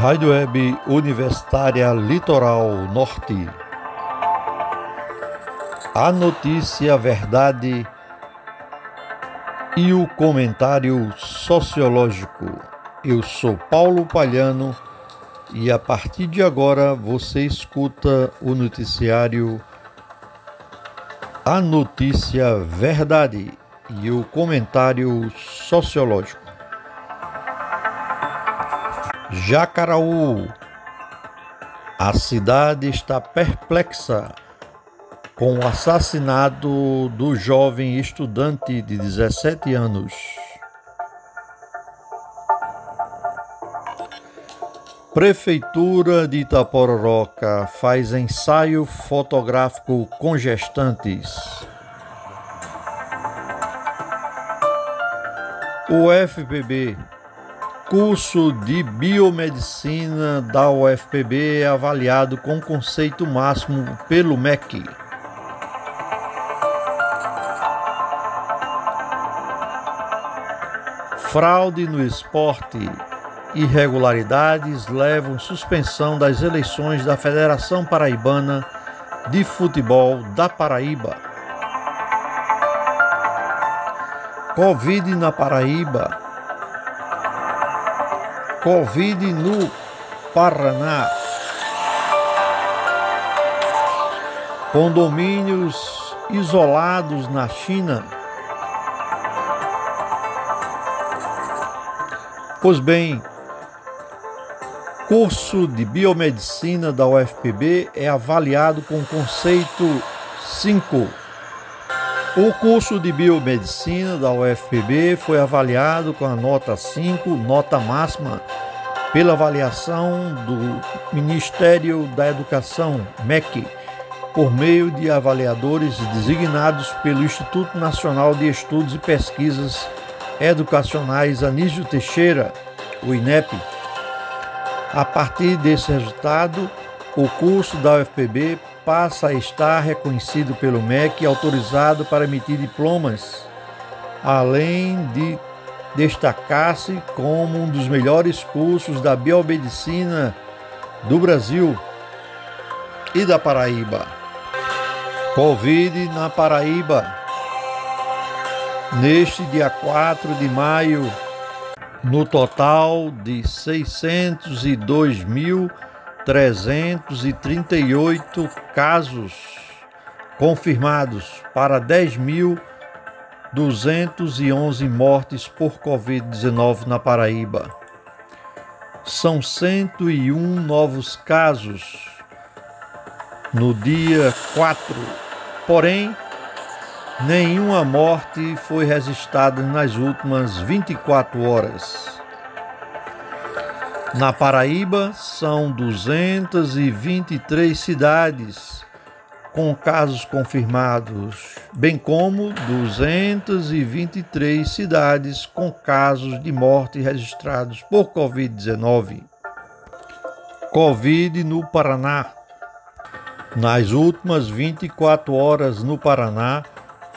Rádio Web Universitária Litoral Norte. A notícia, a verdade e o comentário sociológico. Eu sou Paulo Palhano e a partir de agora você escuta o noticiário A Notícia Verdade e o comentário sociológico. Jacaraú. A cidade está perplexa com o assassinato do jovem estudante de 17 anos. Prefeitura de Itapororoca faz ensaio fotográfico com gestantes. O FPB curso de biomedicina da UFPB é avaliado com conceito máximo pelo MEC. Fraude no esporte. Irregularidades levam suspensão das eleições da Federação Paraibana de Futebol da Paraíba. Covid na Paraíba Covid no Paraná. Condomínios isolados na China. Pois bem, curso de biomedicina da UFPB é avaliado com conceito 5 o curso de biomedicina da UFPB foi avaliado com a nota 5, nota máxima, pela avaliação do Ministério da Educação, MEC, por meio de avaliadores designados pelo Instituto Nacional de Estudos e Pesquisas Educacionais Anísio Teixeira, o INEP. A partir desse resultado, o curso da UFPB passa a estar reconhecido pelo MEC e autorizado para emitir diplomas, além de destacar-se como um dos melhores cursos da biomedicina do Brasil e da Paraíba. Covid na Paraíba. Neste dia 4 de maio, no total de 602 mil 338 casos confirmados para 10.211 mortes por Covid-19 na Paraíba. São 101 novos casos no dia 4, porém, nenhuma morte foi registrada nas últimas 24 horas. Na Paraíba, são 223 cidades com casos confirmados, bem como 223 cidades com casos de morte registrados por Covid-19. Covid no Paraná. Nas últimas 24 horas no Paraná,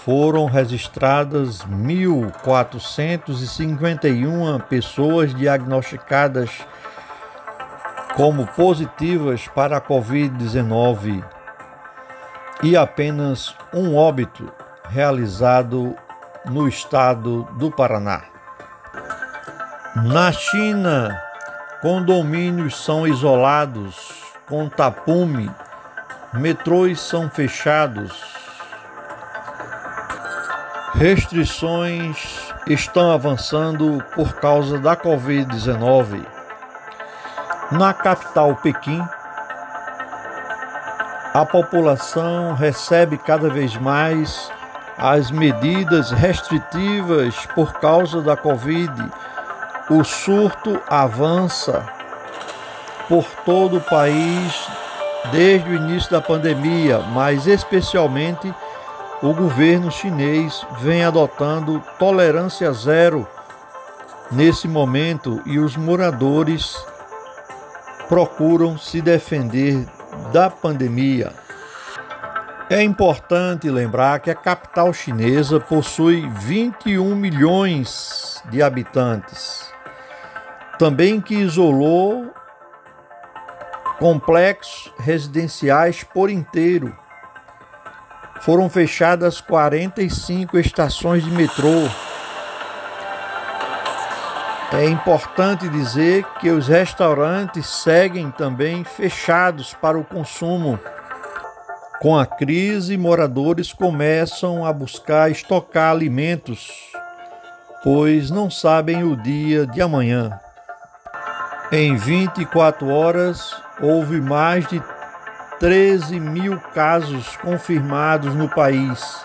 foram registradas 1.451 pessoas diagnosticadas como positivas para a Covid-19 e apenas um óbito realizado no estado do Paraná. Na China, condomínios são isolados com tapume, metrôs são fechados, restrições estão avançando por causa da Covid-19. Na capital Pequim, a população recebe cada vez mais as medidas restritivas por causa da Covid. O surto avança por todo o país desde o início da pandemia, mas especialmente o governo chinês vem adotando tolerância zero nesse momento e os moradores procuram se defender da pandemia. É importante lembrar que a capital chinesa possui 21 milhões de habitantes, também que isolou complexos residenciais por inteiro. Foram fechadas 45 estações de metrô. É importante dizer que os restaurantes seguem também fechados para o consumo. Com a crise, moradores começam a buscar estocar alimentos, pois não sabem o dia de amanhã. Em 24 horas, houve mais de 13 mil casos confirmados no país,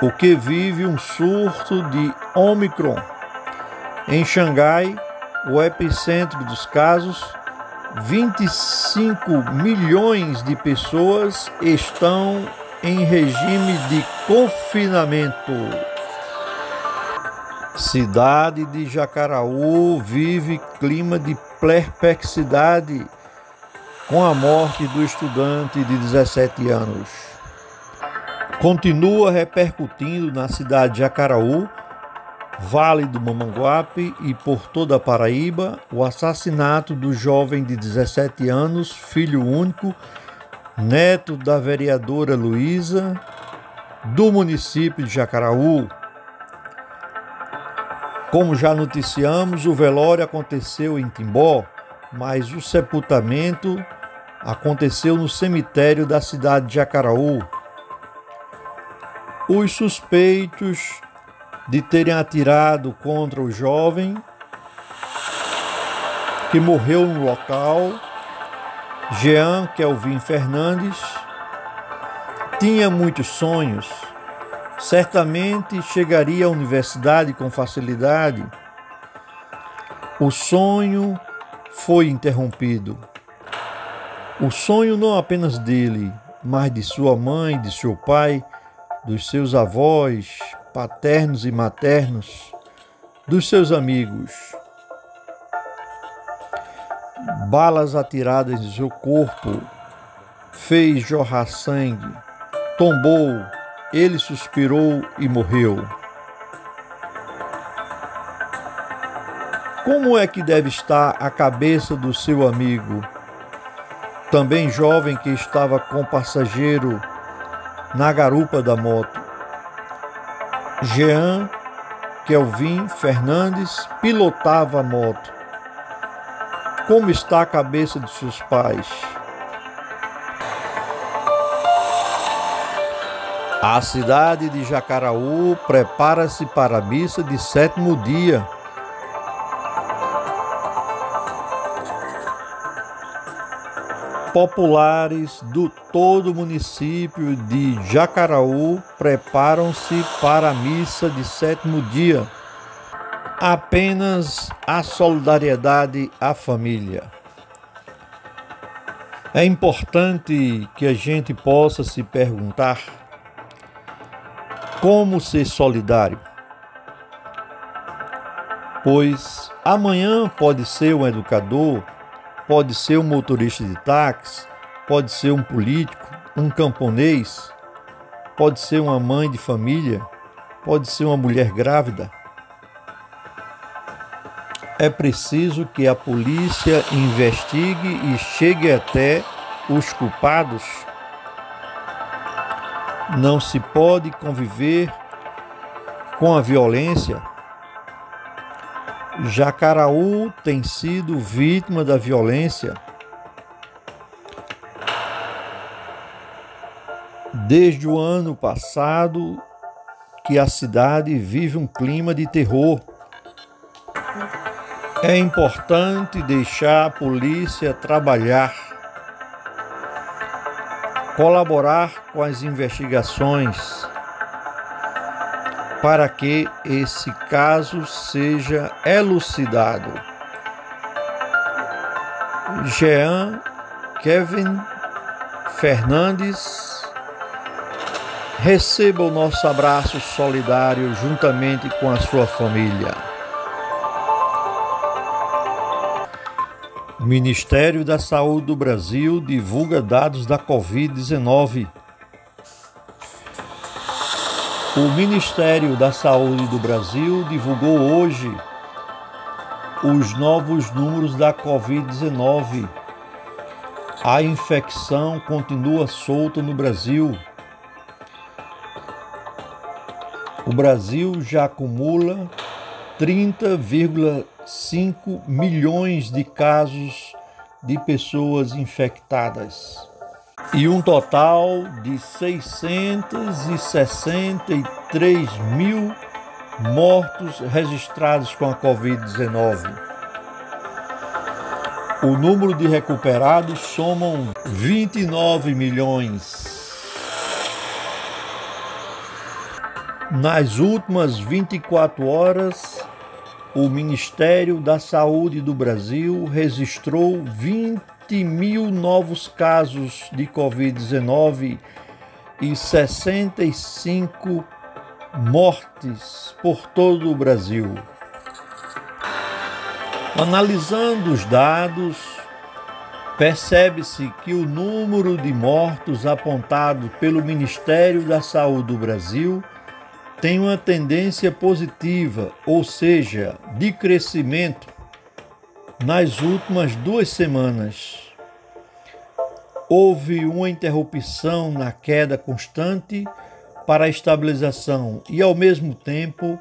o que vive um surto de Omicron. Em Xangai, o epicentro dos casos, 25 milhões de pessoas estão em regime de confinamento. Cidade de Jacaraú vive clima de perplexidade com a morte do estudante de 17 anos. Continua repercutindo na cidade de Jacaraú, Vale do Mamanguape e por toda a Paraíba o assassinato do jovem de 17 anos, filho único, neto da vereadora Luísa, do município de Jacaraú. Como já noticiamos, o velório aconteceu em Timbó, mas o sepultamento aconteceu no cemitério da cidade de Jacaraú. Os suspeitos de terem atirado contra o jovem que morreu no local, Jean Kelvin Fernandes, tinha muitos sonhos. Certamente chegaria à universidade com facilidade. O sonho foi interrompido. O sonho não apenas dele, mas de sua mãe, de seu pai, dos seus avós, paternos e maternos, dos seus amigos. Balas atiradas em seu corpo fez jorrar sangue, tombou, ele suspirou e morreu. Como é que deve estar a cabeça do seu amigo, também jovem que estava com passageiro na garupa da moto? Jean Kelvin Fernandes pilotava a moto. Como está a cabeça de seus pais? A cidade de Jacaraú prepara-se para a missa de sétimo dia. Populares do todo o município de Jacaraú preparam-se para a missa de sétimo dia. Apenas a solidariedade à família. É importante que a gente possa se perguntar como ser solidário. Pois amanhã pode ser um educador Pode ser um motorista de táxi, pode ser um político, um camponês, pode ser uma mãe de família, pode ser uma mulher grávida. É preciso que a polícia investigue e chegue até os culpados. Não se pode conviver com a violência Jacaraú tem sido vítima da violência desde o ano passado que a cidade vive um clima de terror. É importante deixar a polícia trabalhar, colaborar com as investigações para que esse caso seja elucidado. Jean Kevin Fernandes, receba o nosso abraço solidário juntamente com a sua família. O Ministério da Saúde do Brasil divulga dados da Covid-19 o Ministério da Saúde do Brasil divulgou hoje os novos números da Covid-19 a infecção continua solta no Brasil. O Brasil já acumula 30,5 milhões de casos de pessoas infectadas e um total de 663 mil mortos registrados com a Covid-19. O número de recuperados somam 29 milhões. Nas últimas 24 horas, o Ministério da Saúde do Brasil registrou 20 mil novos casos de Covid-19 e 65 mortes por todo o Brasil. Analisando os dados, percebe-se que o número de mortos apontado pelo Ministério da Saúde do Brasil tem uma tendência positiva, ou seja, de crescimento, nas últimas duas semanas. Houve uma interrupção na queda constante para a estabilização e, ao mesmo tempo,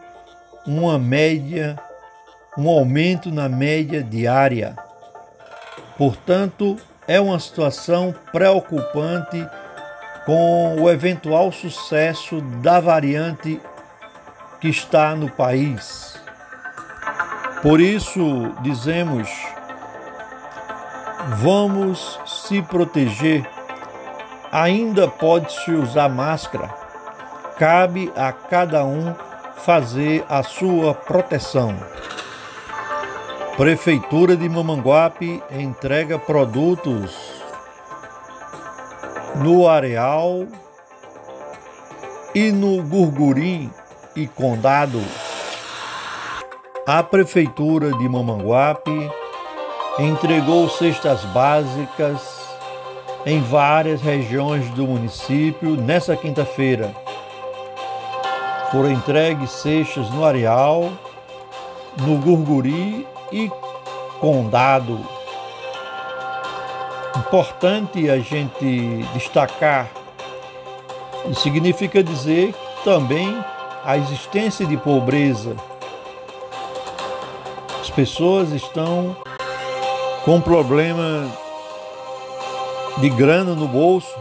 uma média um aumento na média diária. Portanto, é uma situação preocupante com o eventual sucesso da variante que está no país. Por isso, dizemos: vamos se proteger. Ainda pode-se usar máscara. Cabe a cada um fazer a sua proteção. Prefeitura de Mamanguape entrega produtos no Areal e no Gurgurim e Condado. A Prefeitura de Mamanguape entregou cestas básicas em várias regiões do município nessa quinta-feira. Foram entregues cestas no Areal, no Gurguri e condado. Importante a gente destacar, e significa dizer também a existência de pobreza. As pessoas estão com problema de grana no bolso,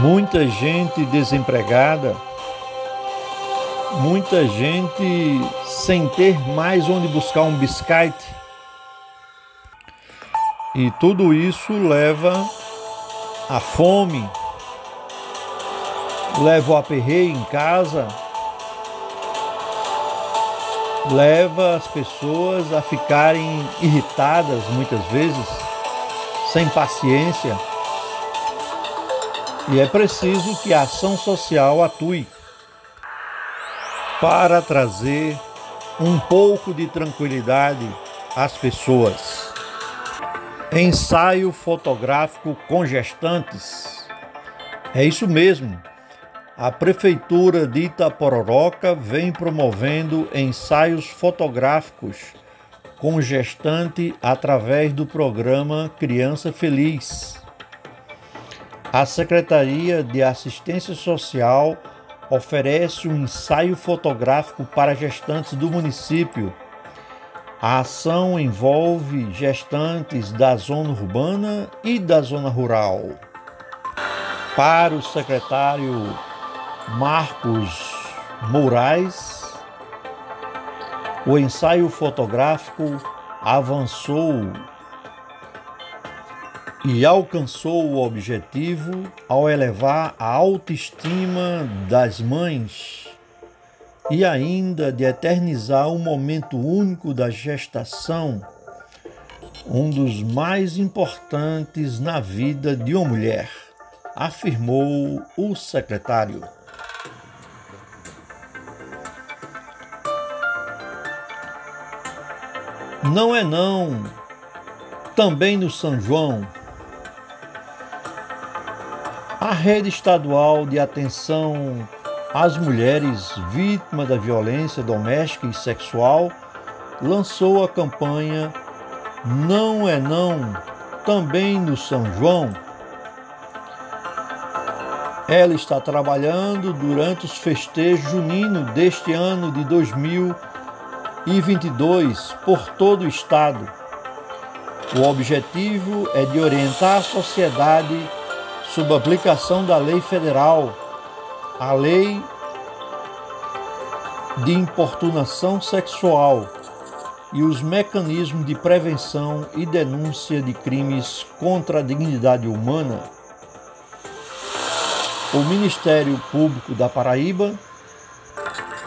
muita gente desempregada. Muita gente sem ter mais onde buscar um biscate. E tudo isso leva à fome, leva o aperreio em casa, leva as pessoas a ficarem irritadas muitas vezes, sem paciência. E é preciso que a ação social atue para trazer um pouco de tranquilidade às pessoas. Ensaio fotográfico com gestantes. É isso mesmo. A Prefeitura de Itapororoca vem promovendo ensaios fotográficos com gestante através do programa Criança Feliz. A Secretaria de Assistência Social oferece um ensaio fotográfico para gestantes do município. A ação envolve gestantes da zona urbana e da zona rural. Para o secretário Marcos Moraes, o ensaio fotográfico avançou e alcançou o objetivo ao elevar a autoestima das mães e ainda de eternizar um momento único da gestação, um dos mais importantes na vida de uma mulher, afirmou o secretário. Não é não, também no São João a rede estadual de atenção às mulheres vítimas da violência doméstica e sexual lançou a campanha Não é Não, também no São João. Ela está trabalhando durante os festejos juninos deste ano de 2022 por todo o estado. O objetivo é de orientar a sociedade sob a aplicação da lei federal, a lei de importunação sexual e os mecanismos de prevenção e denúncia de crimes contra a dignidade humana, o Ministério Público da Paraíba,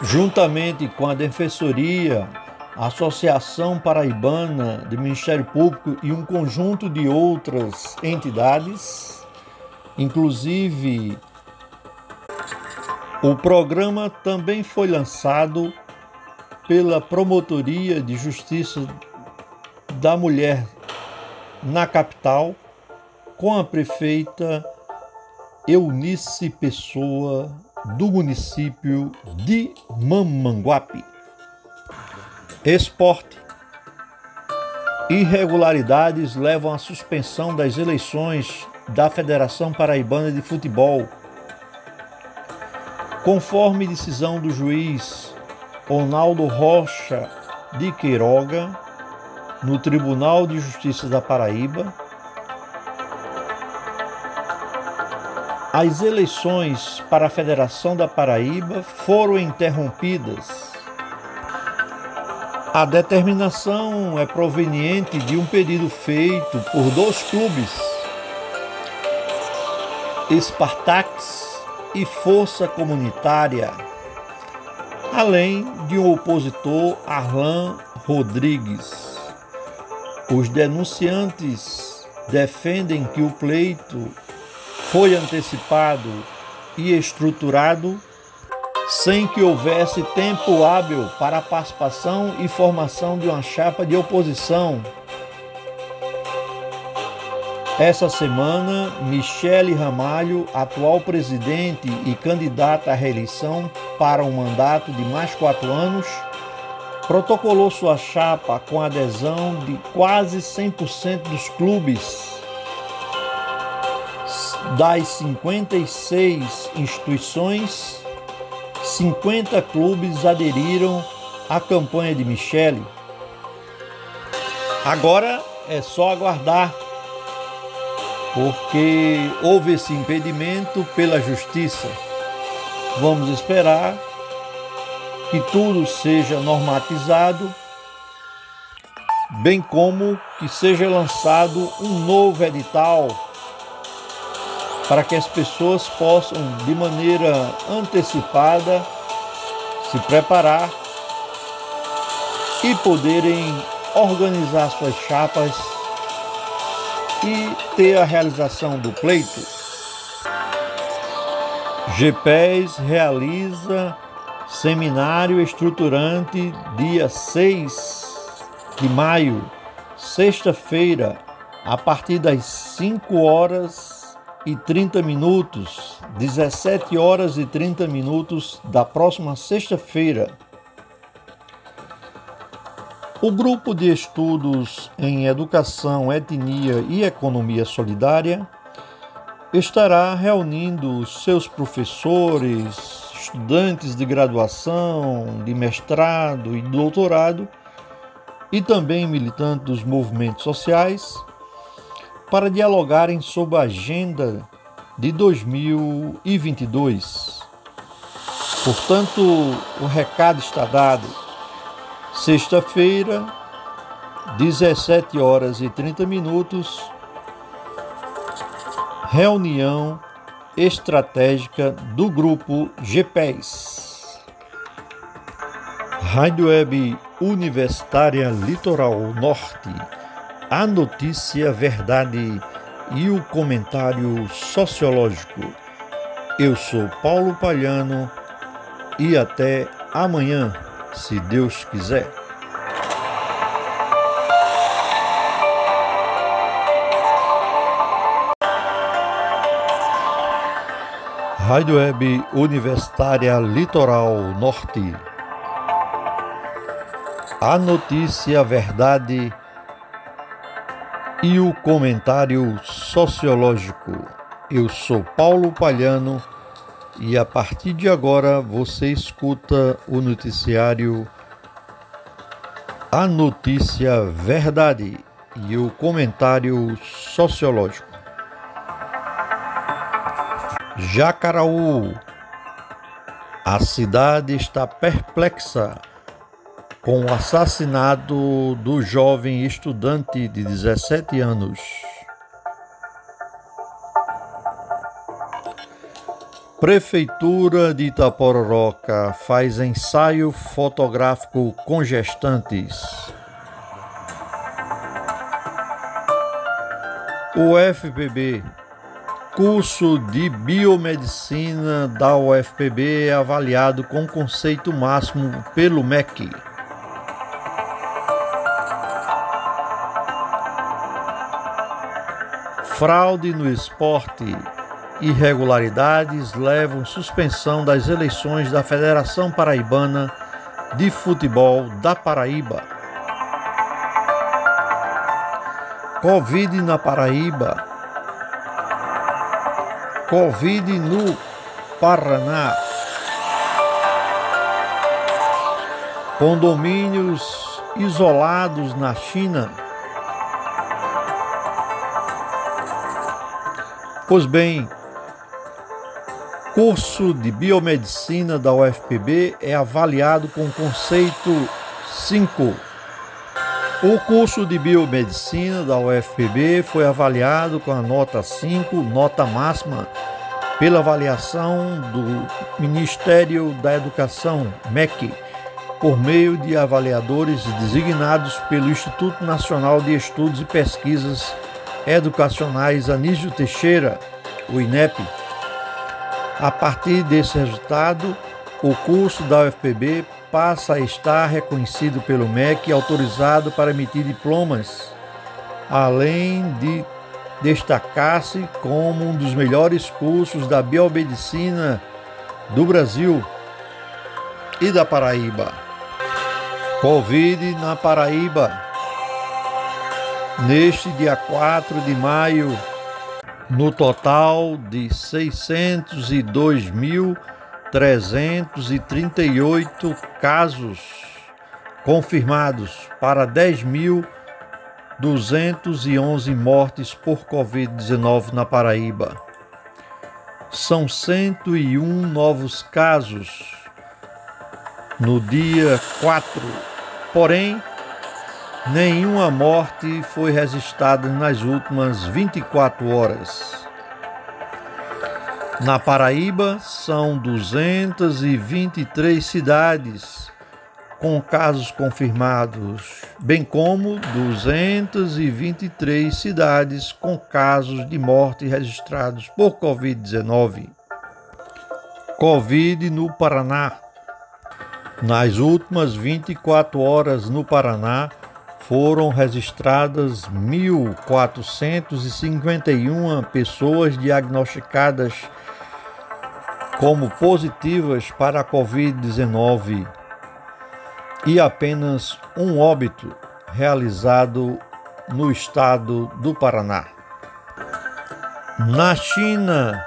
juntamente com a Defensoria, a Associação Paraibana de Ministério Público e um conjunto de outras entidades, inclusive o programa também foi lançado pela Promotoria de Justiça da Mulher na capital, com a prefeita Eunice Pessoa, do município de Mamanguape. Esporte. Irregularidades levam à suspensão das eleições da Federação Paraibana de Futebol. Conforme decisão do juiz Ronaldo Rocha de Queiroga, no Tribunal de Justiça da Paraíba. As eleições para a Federação da Paraíba foram interrompidas. A determinação é proveniente de um pedido feito por dois clubes, Spartax e Força Comunitária além de um opositor, Arlan Rodrigues. Os denunciantes defendem que o pleito foi antecipado e estruturado sem que houvesse tempo hábil para a participação e formação de uma chapa de oposição. Essa semana, Michele Ramalho, atual presidente e candidata à reeleição, para um mandato de mais quatro anos, protocolou sua chapa com adesão de quase 100% dos clubes das 56 instituições, 50 clubes aderiram à campanha de Michele. Agora é só aguardar, porque houve esse impedimento pela justiça. Vamos esperar que tudo seja normatizado, bem como que seja lançado um novo edital para que as pessoas possam, de maneira antecipada, se preparar e poderem organizar suas chapas e ter a realização do pleito. GPES realiza seminário estruturante dia 6 de maio, sexta-feira, a partir das 5 horas e 30 minutos, 17 horas e 30 minutos da próxima sexta-feira. O grupo de estudos em educação, etnia e economia solidária estará reunindo seus professores, estudantes de graduação, de mestrado e doutorado e também militantes dos movimentos sociais para dialogarem sobre a agenda de 2022. Portanto, o recado está dado. Sexta-feira, 17 horas e 30 minutos, reunião estratégica do grupo GPES. Rádio Web Universitária Litoral Norte. A notícia, verdade e o comentário sociológico. Eu sou Paulo Palhano e até amanhã, se Deus quiser. Rádio Web Universitária Litoral Norte. A notícia, verdade e o comentário sociológico. Eu sou Paulo Palhano e a partir de agora você escuta o noticiário A Notícia Verdade e o comentário sociológico. Jacaraú. A cidade está perplexa com o assassinato do jovem estudante de 17 anos. Prefeitura de Itapororoca faz ensaio fotográfico com gestantes. O FPB, curso de biomedicina da UFPB, é avaliado com conceito máximo pelo MEC. Fraude no esporte. Irregularidades levam suspensão das eleições da Federação Paraibana de Futebol da Paraíba. Covid na Paraíba. Covid no Paraná. Condomínios isolados na China. Pois bem, curso de biomedicina da UFPB é avaliado com conceito 5. O curso de biomedicina da UFPB foi avaliado com a nota 5, nota máxima, pela avaliação do Ministério da Educação, MEC, por meio de avaliadores designados pelo Instituto Nacional de Estudos e Pesquisas Educacionais Anísio Teixeira, o INEP. A partir desse resultado, o curso da UFPB passa a estar reconhecido pelo MEC e autorizado para emitir diplomas, além de destacar-se como um dos melhores cursos da biomedicina do Brasil e da Paraíba. Covid na Paraíba. Neste dia 4 de maio, no total de 602.338 casos confirmados para 10.211 mortes por Covid-19 na Paraíba. São 101 novos casos no dia 4, porém, Nenhuma morte foi registrada nas últimas 24 horas. Na Paraíba, são 223 cidades com casos confirmados, bem como 223 cidades com casos de morte registrados por Covid-19. Covid no Paraná. Nas últimas 24 horas no Paraná, foram registradas 1.451 pessoas diagnosticadas como positivas para a Covid-19 e apenas um óbito realizado no estado do Paraná. Na China,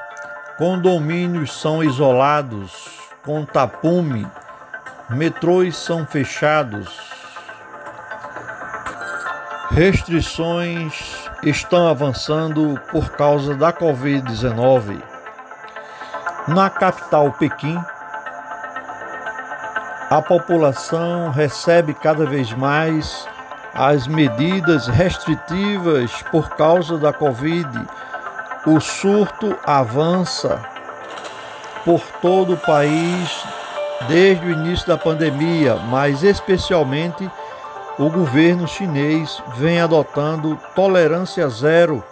condomínios são isolados com tapume, metrôs são fechados, Restrições estão avançando por causa da Covid-19. Na capital Pequim, a população recebe cada vez mais as medidas restritivas por causa da Covid. O surto avança por todo o país desde o início da pandemia, mas especialmente o governo chinês vem adotando tolerância zero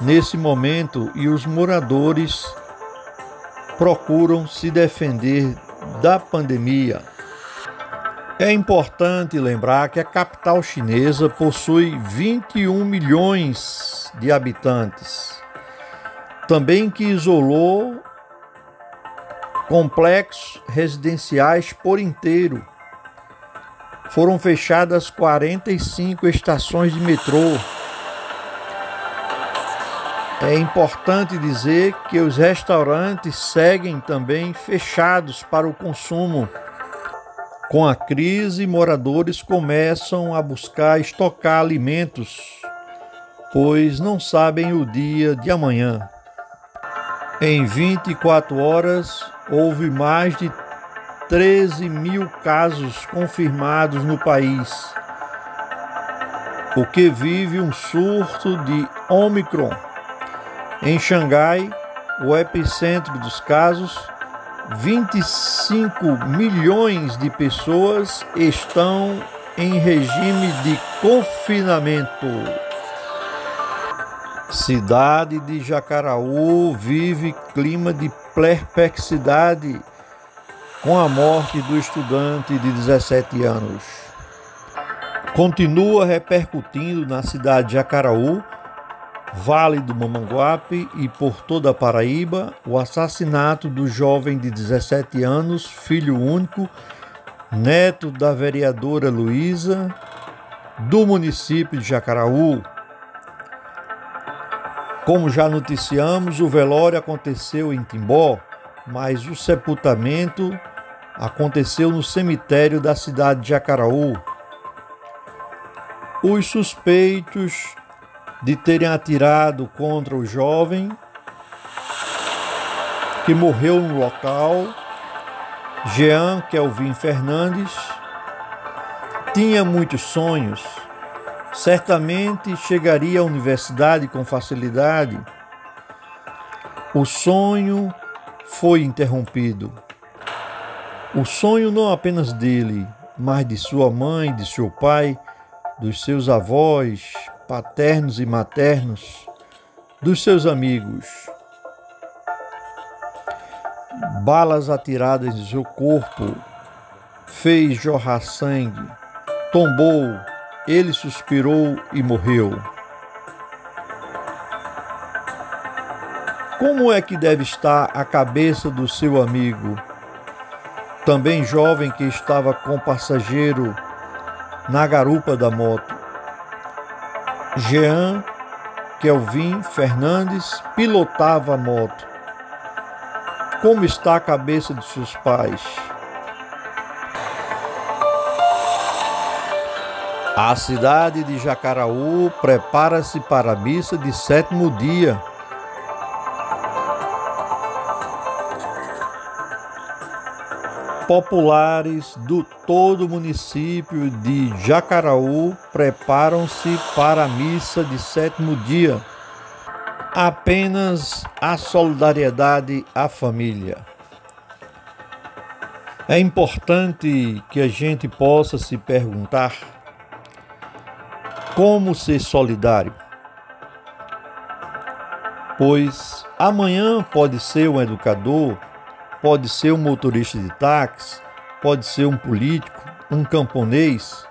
nesse momento e os moradores procuram se defender da pandemia. É importante lembrar que a capital chinesa possui 21 milhões de habitantes, também que isolou complexos residenciais por inteiro foram fechadas 45 estações de metrô É importante dizer que os restaurantes seguem também fechados para o consumo. Com a crise, moradores começam a buscar estocar alimentos, pois não sabem o dia de amanhã. Em 24 horas, houve mais de 13 mil casos confirmados no país, o que vive um surto de Omicron. Em Xangai, o epicentro dos casos, 25 milhões de pessoas estão em regime de confinamento. Cidade de Jacaraú vive clima de perplexidade com a morte do estudante de 17 anos. Continua repercutindo na cidade de Jacaraú Vale do Mamanguape e por toda a Paraíba, o assassinato do jovem de 17 anos, filho único, neto da vereadora Luísa, do município de Jacaraú. Como já noticiamos, o velório aconteceu em Timbó, mas o sepultamento aconteceu no cemitério da cidade de Jacaraú. Os suspeitos de terem atirado contra o jovem que morreu no local, Jean Kelvin Fernandes, tinha muitos sonhos. Certamente chegaria à universidade com facilidade. O sonho foi interrompido. O sonho não apenas dele, mas de sua mãe, de seu pai, dos seus avós, paternos e maternos, dos seus amigos. Balas atiradas em seu corpo fez jorrar sangue, tombou, ele suspirou e morreu. Como é que deve estar a cabeça do seu amigo, também jovem que estava com o passageiro na garupa da moto? Jean Kelvin Fernandes pilotava a moto. Como está a cabeça de seus pais? A cidade de Jacaraú prepara-se para a missa de sétimo dia. Populares do todo o município de Jacaraú preparam-se para a missa de sétimo dia. Apenas a solidariedade à família. É importante que a gente possa se perguntar como ser solidário. Pois amanhã pode ser um educador pode ser um motorista de táxi, pode ser um político, um camponês,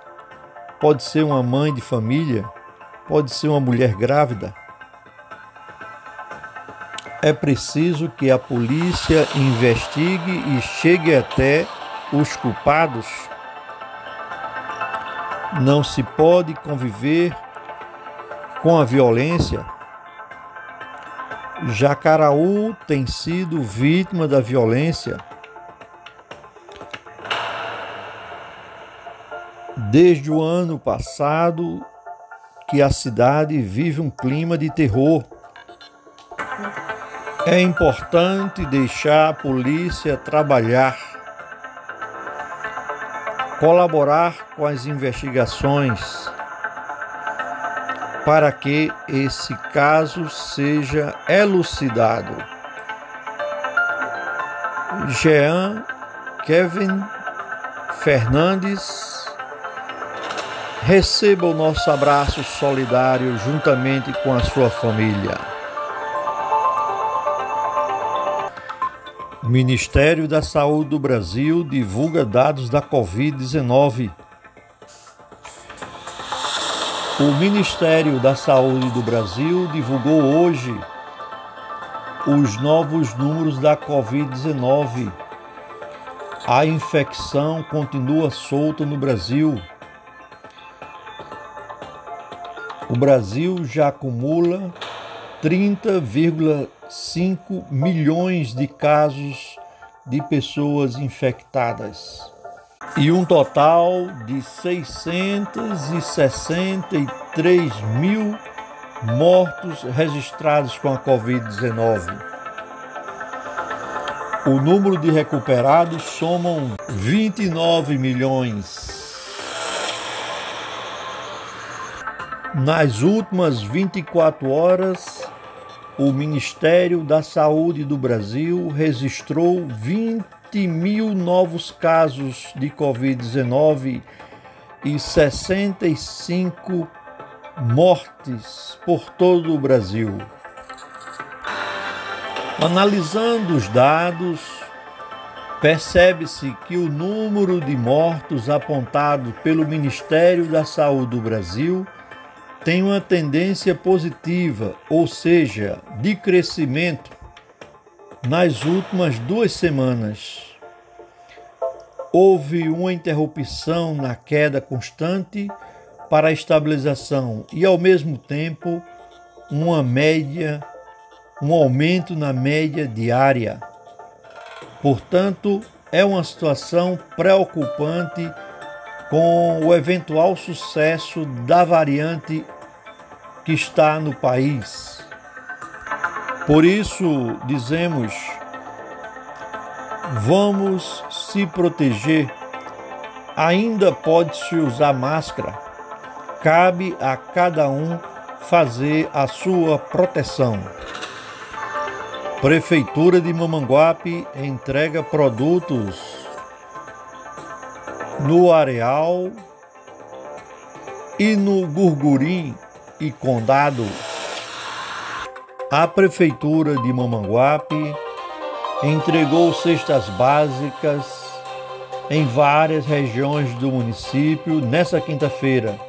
pode ser uma mãe de família, pode ser uma mulher grávida. É preciso que a polícia investigue e chegue até os culpados. Não se pode conviver com a violência Jacaraú tem sido vítima da violência desde o ano passado que a cidade vive um clima de terror. É importante deixar a polícia trabalhar, colaborar com as investigações para que esse caso seja elucidado. Jean Kevin Fernandes, receba o nosso abraço solidário juntamente com a sua família. O Ministério da Saúde do Brasil divulga dados da Covid-19 o Ministério da Saúde do Brasil divulgou hoje os novos números da Covid-19. A infecção continua solta no Brasil. O Brasil já acumula 30,5 milhões de casos de pessoas infectadas e um total de 663 mil mortos registrados com a Covid-19. O número de recuperados somam 29 milhões. Nas últimas 24 horas, o Ministério da Saúde do Brasil registrou 20 mil novos casos de Covid-19 e 65 mortes por todo o Brasil. Analisando os dados, percebe-se que o número de mortos apontado pelo Ministério da Saúde do Brasil tem uma tendência positiva, ou seja, de crescimento, nas últimas duas semanas. Houve uma interrupção na queda constante para a estabilização e, ao mesmo tempo, uma média, um aumento na média diária. Portanto, é uma situação preocupante com o eventual sucesso da variante que está no país. Por isso, dizemos: vamos se proteger. Ainda pode-se usar máscara. Cabe a cada um fazer a sua proteção. Prefeitura de Mamanguape entrega produtos no Areal e no Gurgurim e Condado. A Prefeitura de Mamanguape entregou cestas básicas em várias regiões do município nessa quinta-feira.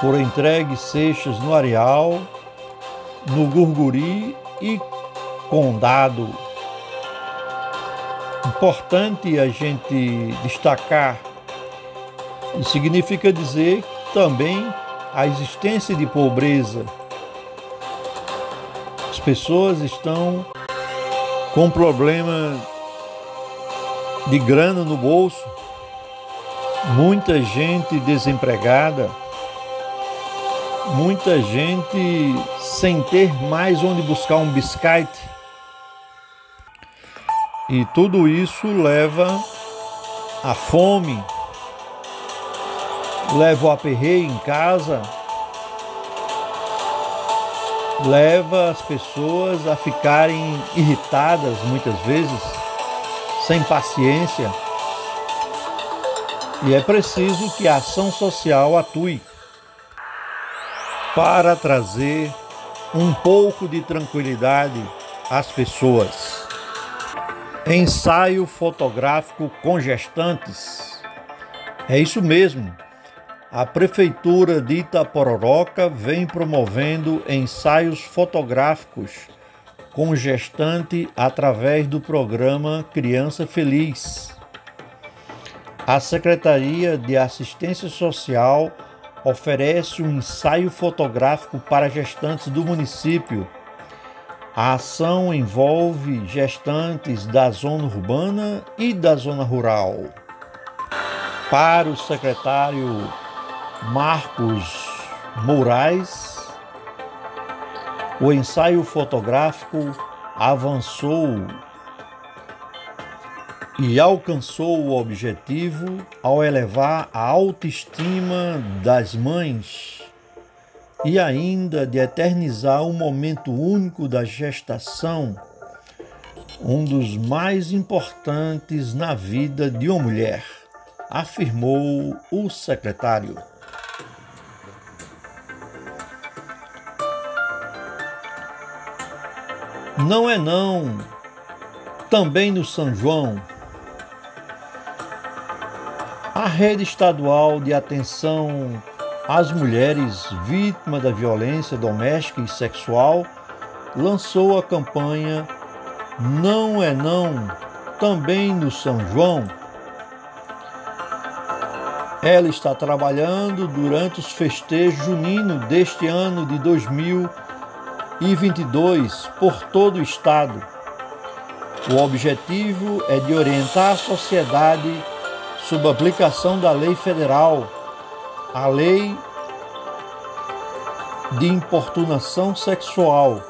Foram entregues cestas no Areal, no Gurguri e Condado importante a gente destacar e significa dizer também a existência de pobreza. As pessoas estão com problema de grana no bolso, muita gente desempregada, muita gente sem ter mais onde buscar um biscate. E tudo isso leva à fome, leva o aperreio em casa, leva as pessoas a ficarem irritadas muitas vezes, sem paciência. E é preciso que a ação social atue para trazer um pouco de tranquilidade às pessoas. Ensaio fotográfico com gestantes. É isso mesmo. A Prefeitura de Itapororoca vem promovendo ensaios fotográficos com gestante através do programa Criança Feliz. A Secretaria de Assistência Social oferece um ensaio fotográfico para gestantes do município a ação envolve gestantes da zona urbana e da zona rural. Para o secretário Marcos Moraes, o ensaio fotográfico avançou e alcançou o objetivo ao elevar a autoestima das mães e ainda de eternizar um momento único da gestação, um dos mais importantes na vida de uma mulher, afirmou o secretário. Não é não, também no São João. A rede estadual de atenção as mulheres vítimas da violência doméstica e sexual, lançou a campanha Não é Não, também no São João. Ela está trabalhando durante os festejos juninos deste ano de 2021 2022 por todo o Estado. O objetivo é de orientar a sociedade sob a aplicação da lei federal, a lei de importunação sexual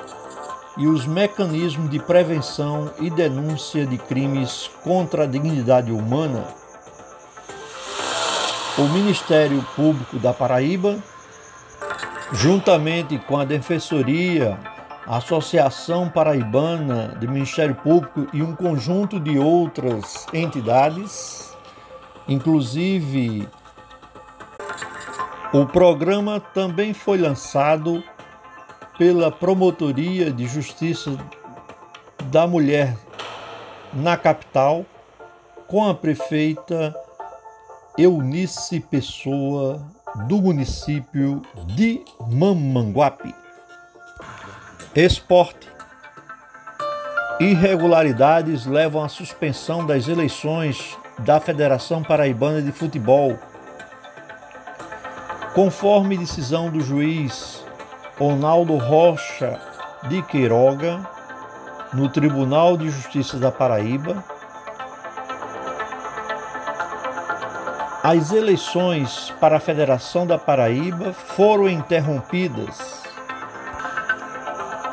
e os mecanismos de prevenção e denúncia de crimes contra a dignidade humana. O Ministério Público da Paraíba, juntamente com a Defensoria, a Associação Paraibana de Ministério Público e um conjunto de outras entidades, inclusive o programa também foi lançado pela Promotoria de Justiça da Mulher na capital, com a prefeita Eunice Pessoa, do município de Mamanguape. Esporte. Irregularidades levam à suspensão das eleições da Federação Paraibana de Futebol Conforme decisão do juiz Ronaldo Rocha de Queiroga, no Tribunal de Justiça da Paraíba, as eleições para a Federação da Paraíba foram interrompidas.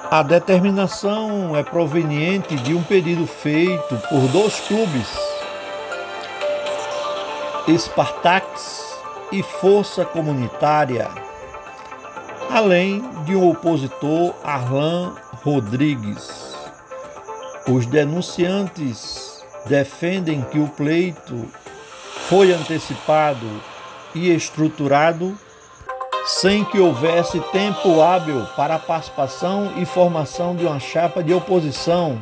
A determinação é proveniente de um pedido feito por dois clubes, Spartax e força comunitária, além de um opositor, Arlan Rodrigues. Os denunciantes defendem que o pleito foi antecipado e estruturado sem que houvesse tempo hábil para a participação e formação de uma chapa de oposição.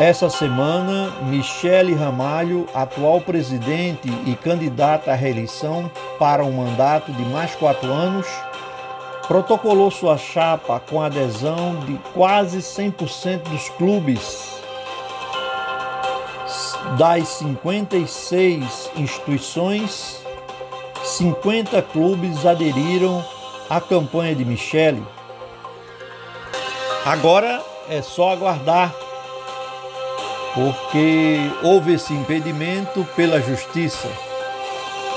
Essa semana, Michele Ramalho, atual presidente e candidata à reeleição para um mandato de mais quatro anos, protocolou sua chapa com adesão de quase 100% dos clubes das 56 instituições, 50 clubes aderiram à campanha de Michele. Agora é só aguardar porque houve esse impedimento pela justiça.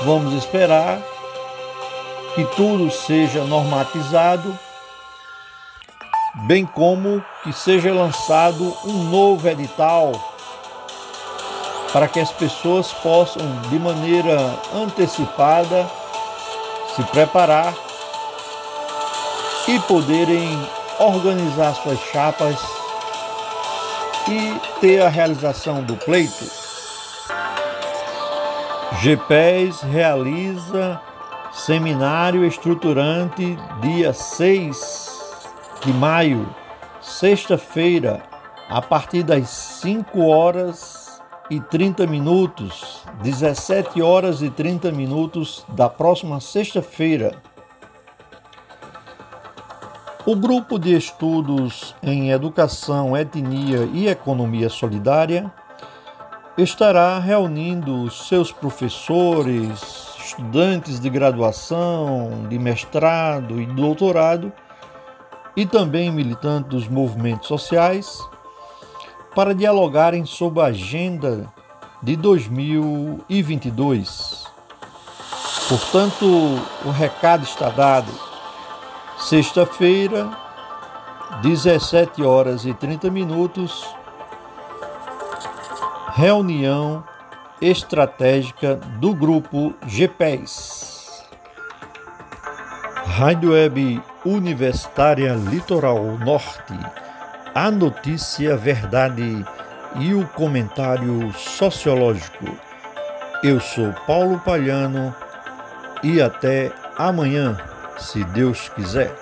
Vamos esperar que tudo seja normatizado, bem como que seja lançado um novo edital para que as pessoas possam, de maneira antecipada, se preparar e poderem organizar suas chapas e ter a realização do pleito. GPES realiza seminário estruturante dia 6 de maio, sexta-feira, a partir das 5 horas e 30 minutos, 17 horas e 30 minutos da próxima sexta-feira. O grupo de estudos em Educação, Etnia e Economia Solidária estará reunindo seus professores, estudantes de graduação, de mestrado e doutorado e também militantes dos movimentos sociais para dialogarem sobre a agenda de 2022. Portanto, o recado está dado Sexta-feira, 17 horas e 30 minutos, reunião estratégica do grupo GPES. Rádio Web Universitária Litoral Norte. A notícia, verdade e o comentário sociológico. Eu sou Paulo Palhano e até amanhã se Deus quiser.